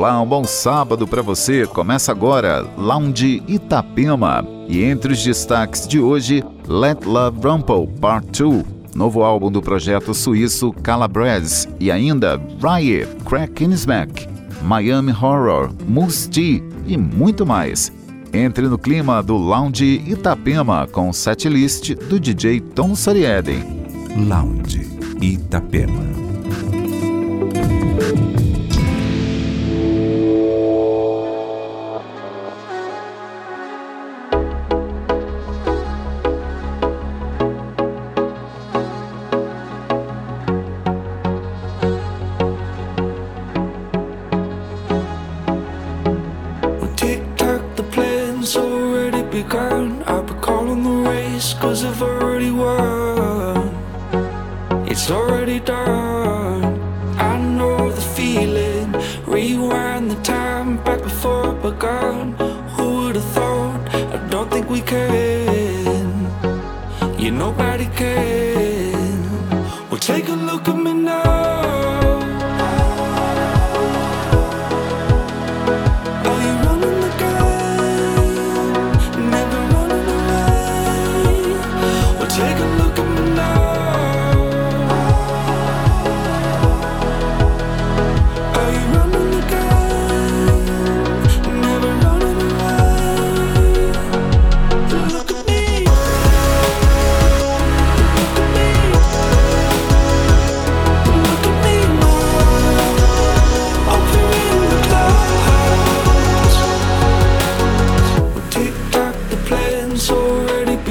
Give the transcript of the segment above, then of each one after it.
Olá, um bom sábado para você. Começa agora Lounge Itapema. E entre os destaques de hoje, Let Love Rumble Part 2, novo álbum do projeto suíço Calabrese, e ainda Riot, Crack Smack, Miami Horror, Musti e muito mais. Entre no clima do Lounge Itapema com setlist do DJ Tom Sarieden. Lounge Itapema.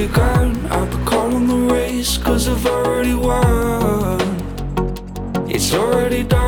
begun. I've been calling the race, cause I've already won. It's already done.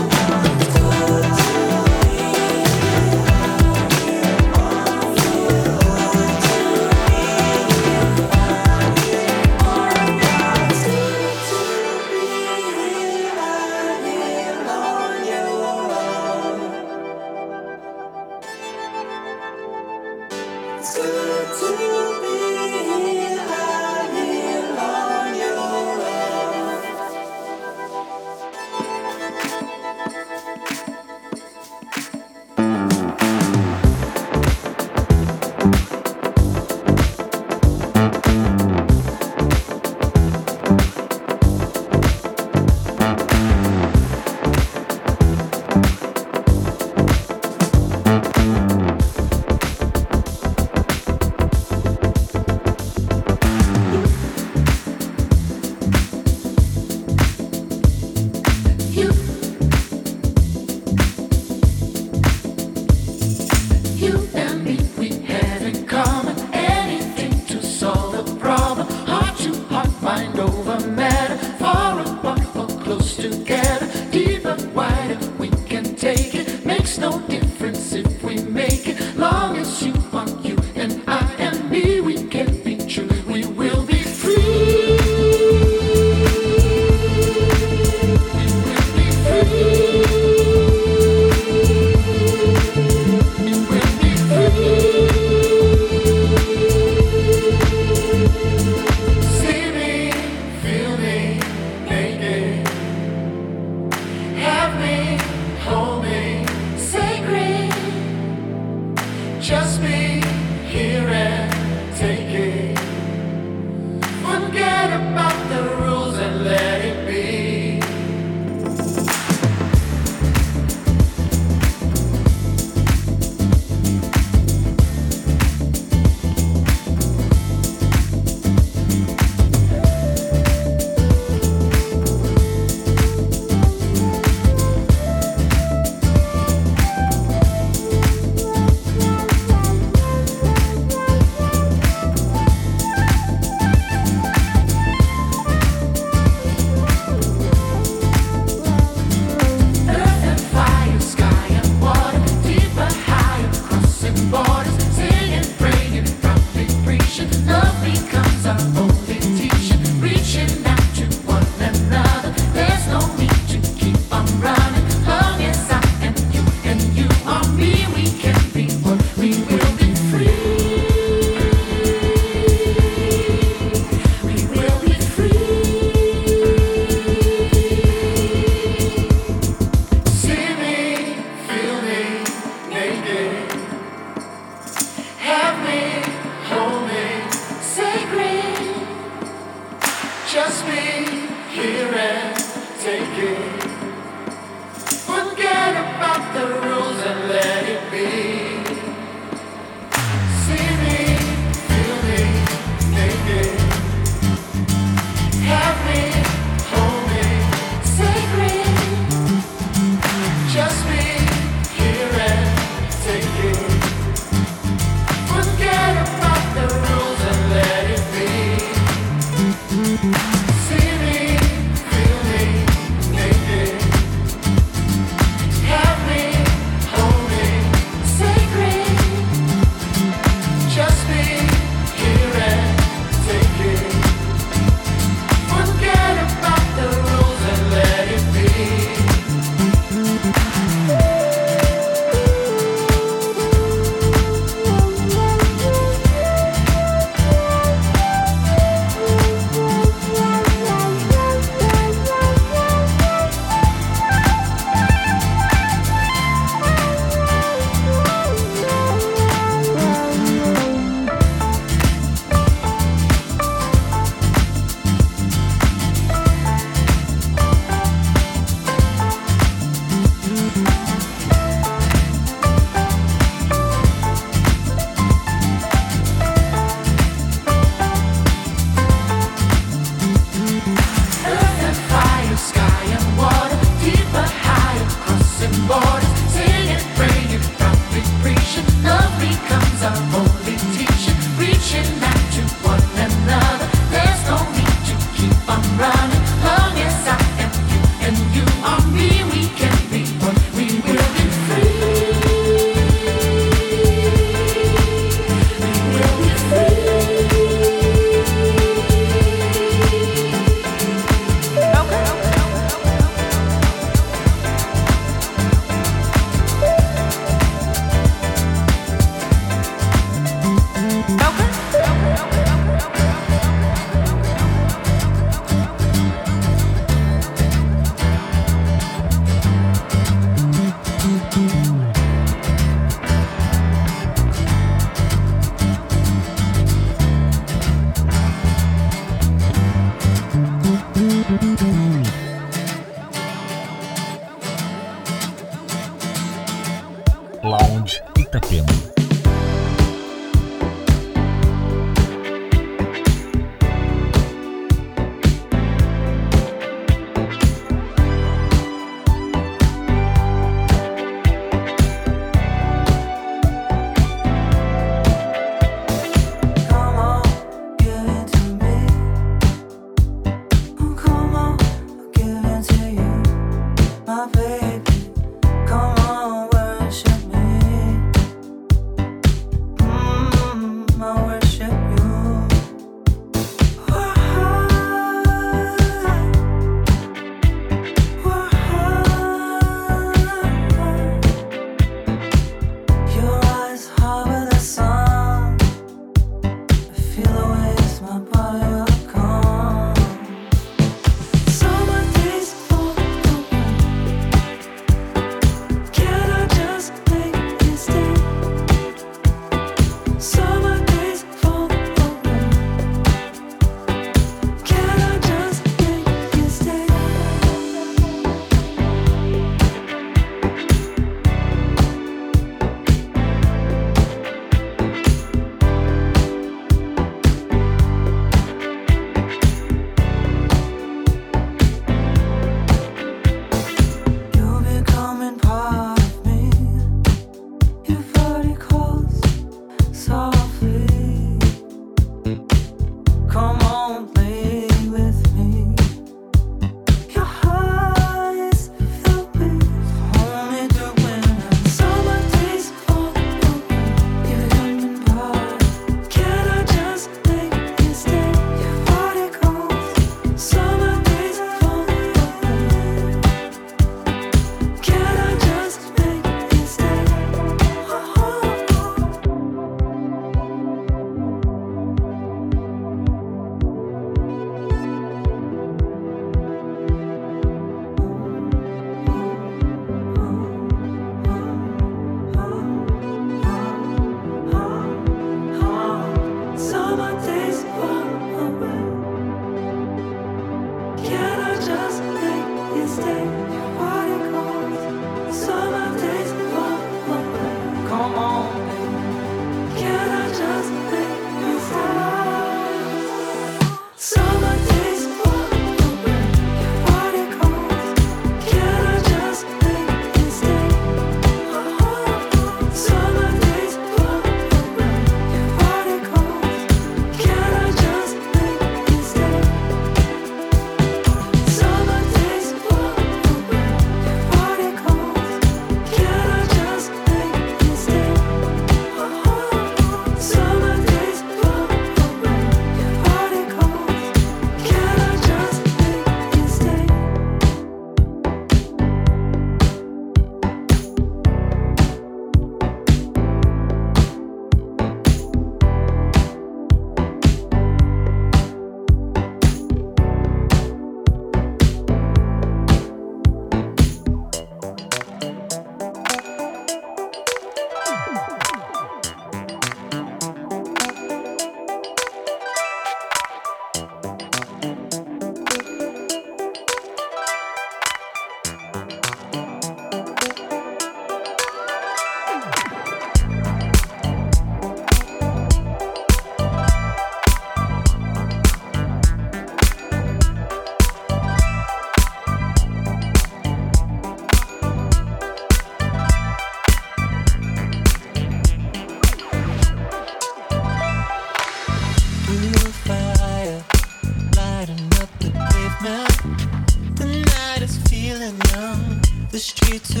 the street to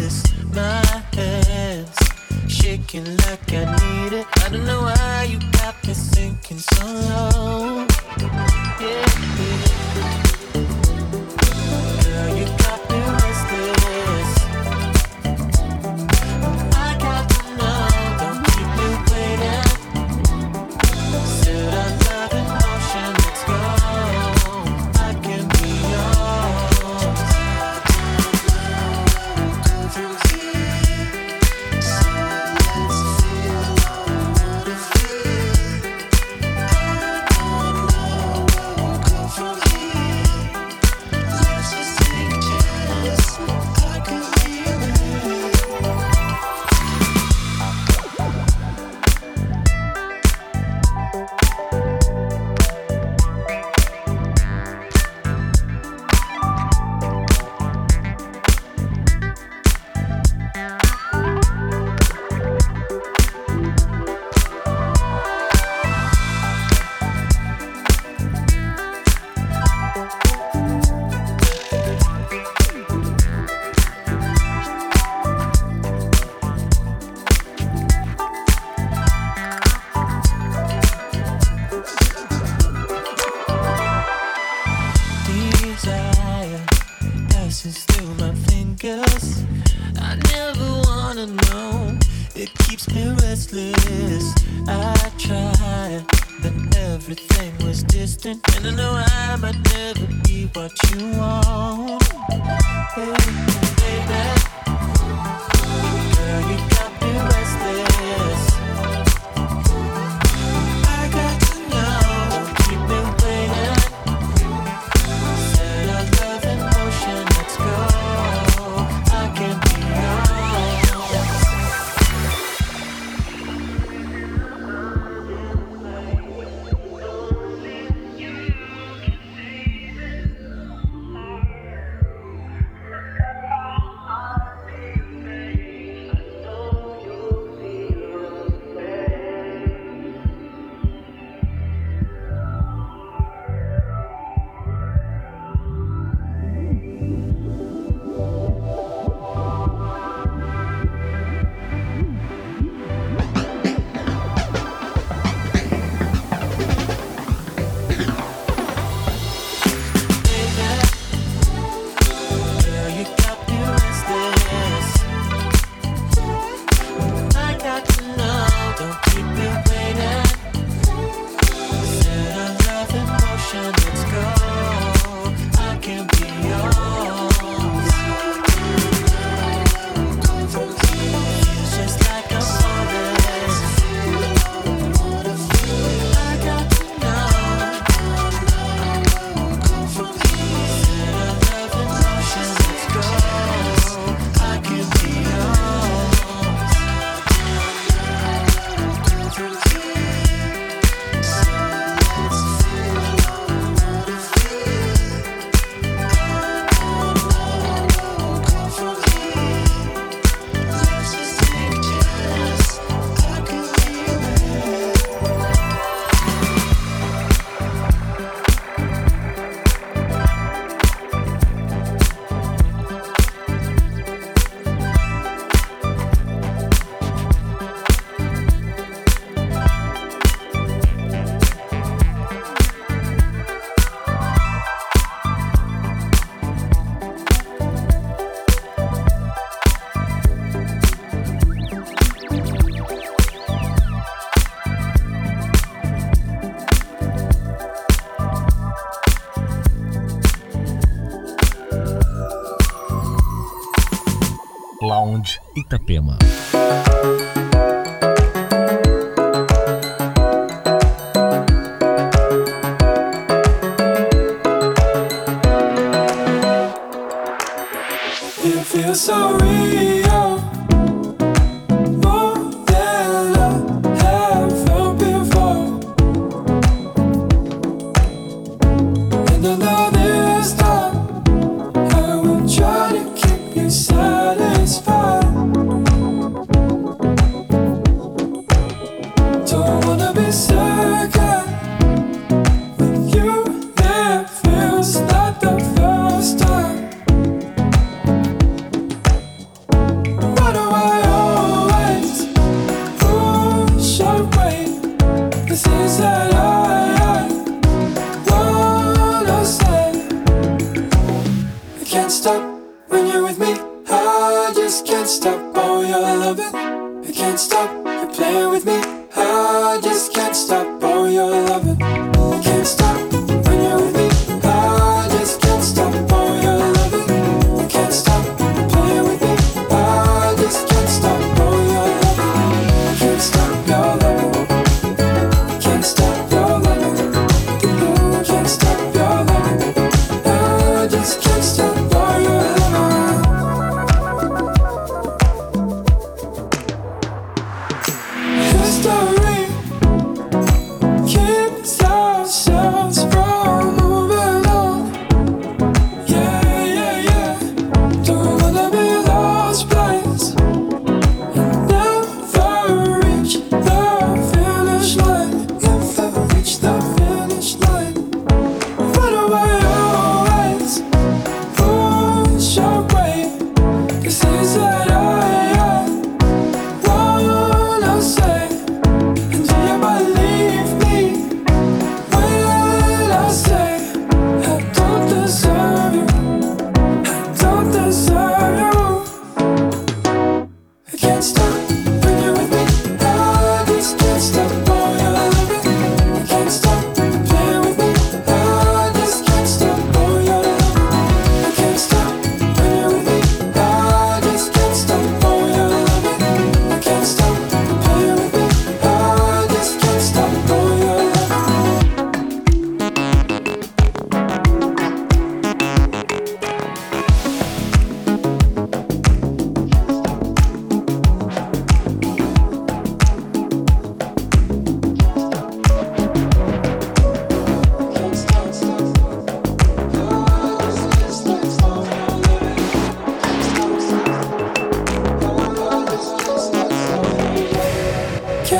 its. My hands shaking like I need it. I don't know why you got me sinking so low. Yeah, yeah. Hey,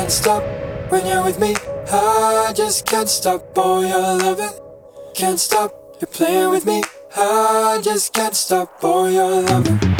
can't stop when you're with me. I just can't stop, all your love. Can't stop, you're playing with me. I just can't stop, all your love.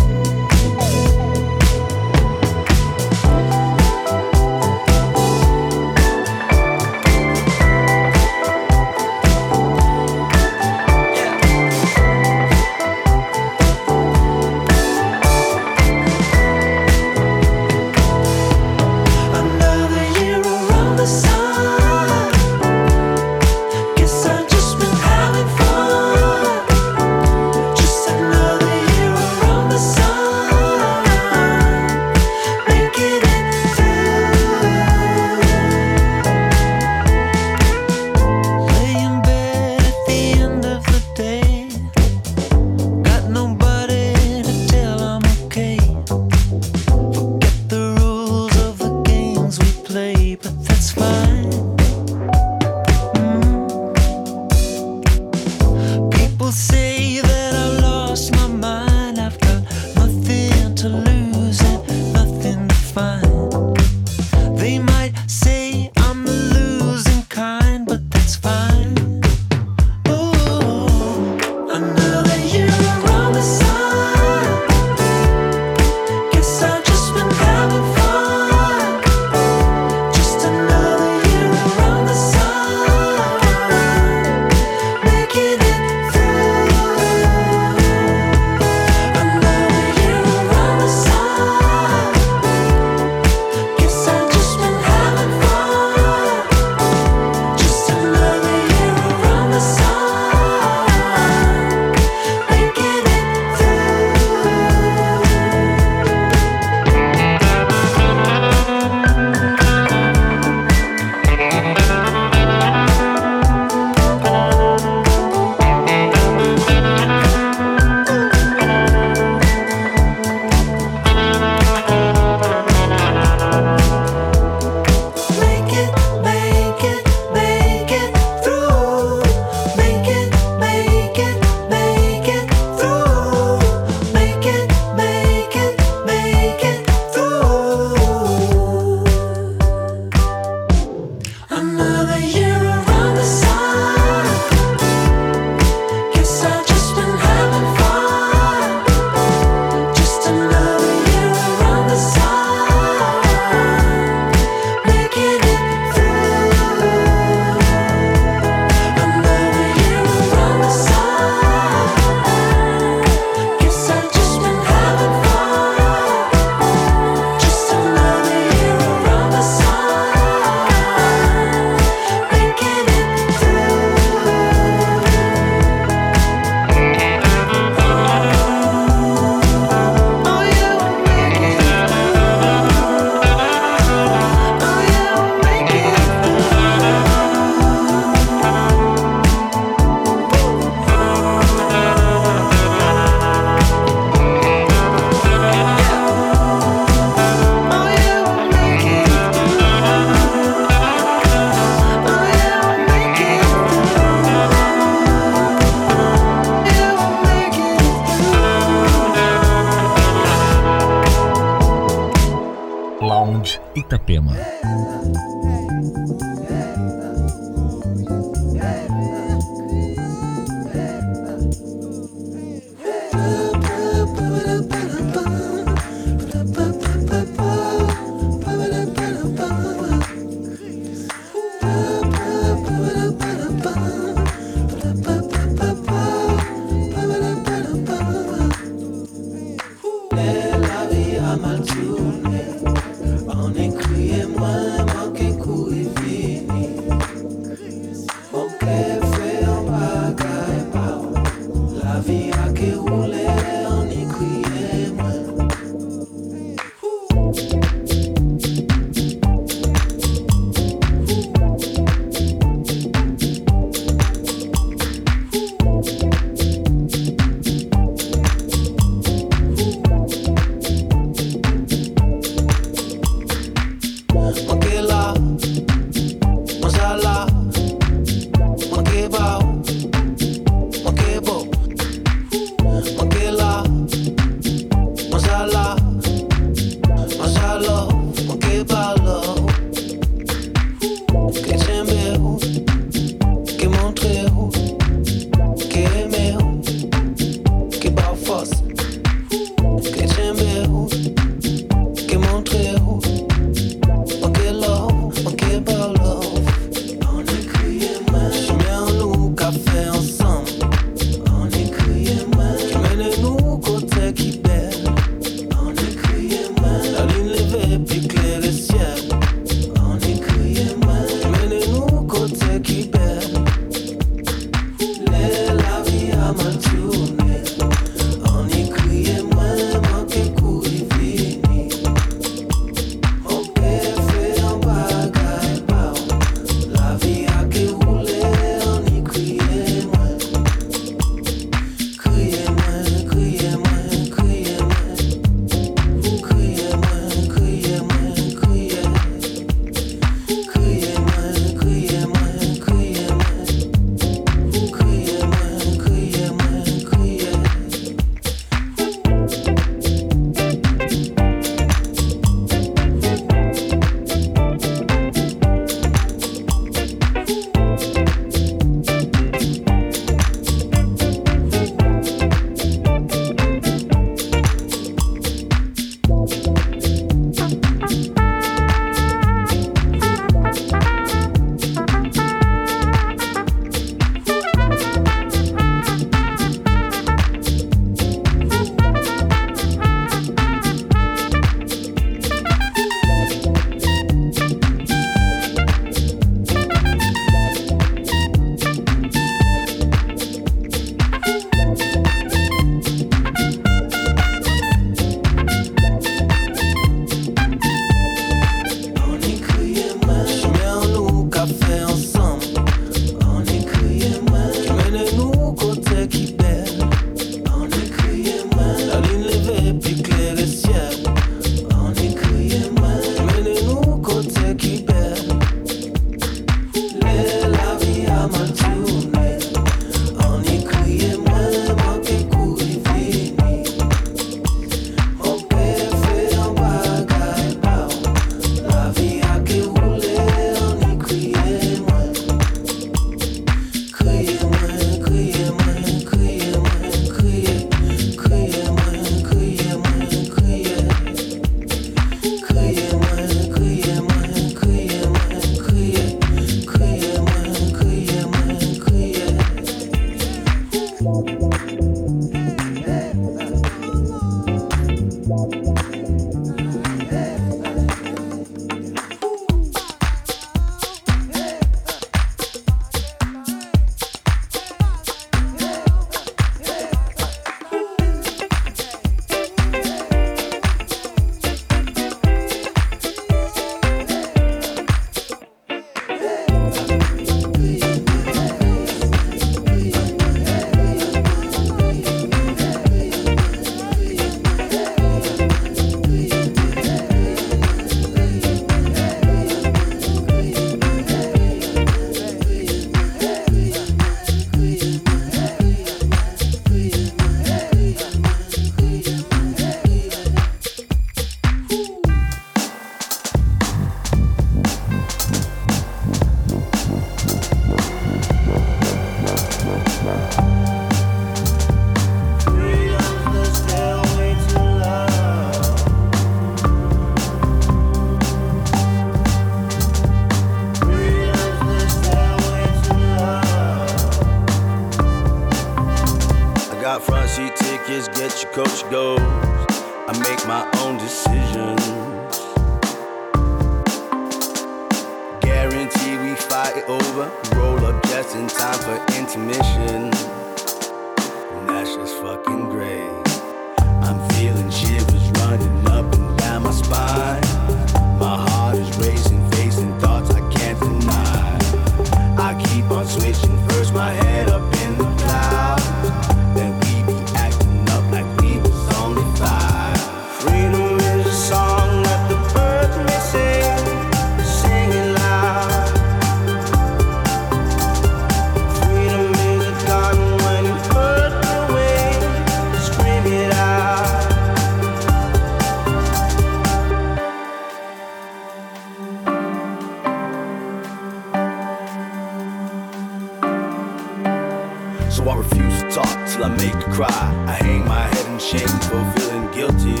So I refuse to talk till I make her cry. I hang my head in shame for feeling guilty.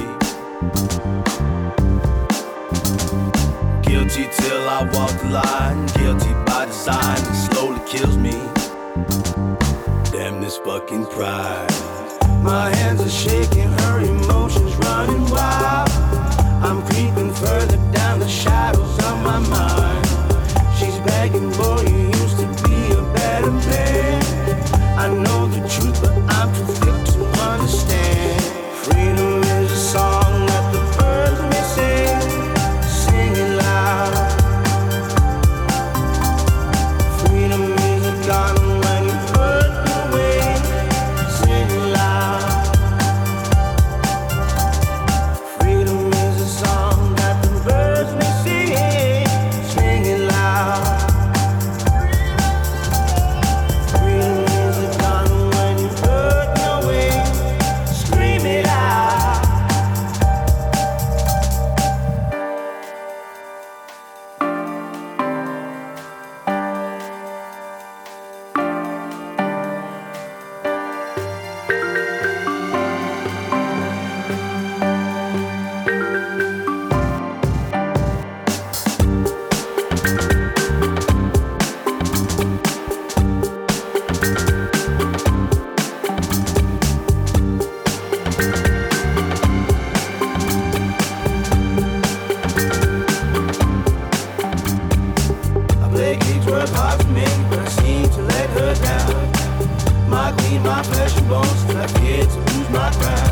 Guilty till I walk the line. Guilty by design, it slowly kills me. Damn this fucking pride. My hands are shaking, her emotions running wild. I'm creeping further down the shadows of my mind. my flesh and bones. I fear to lose my pride.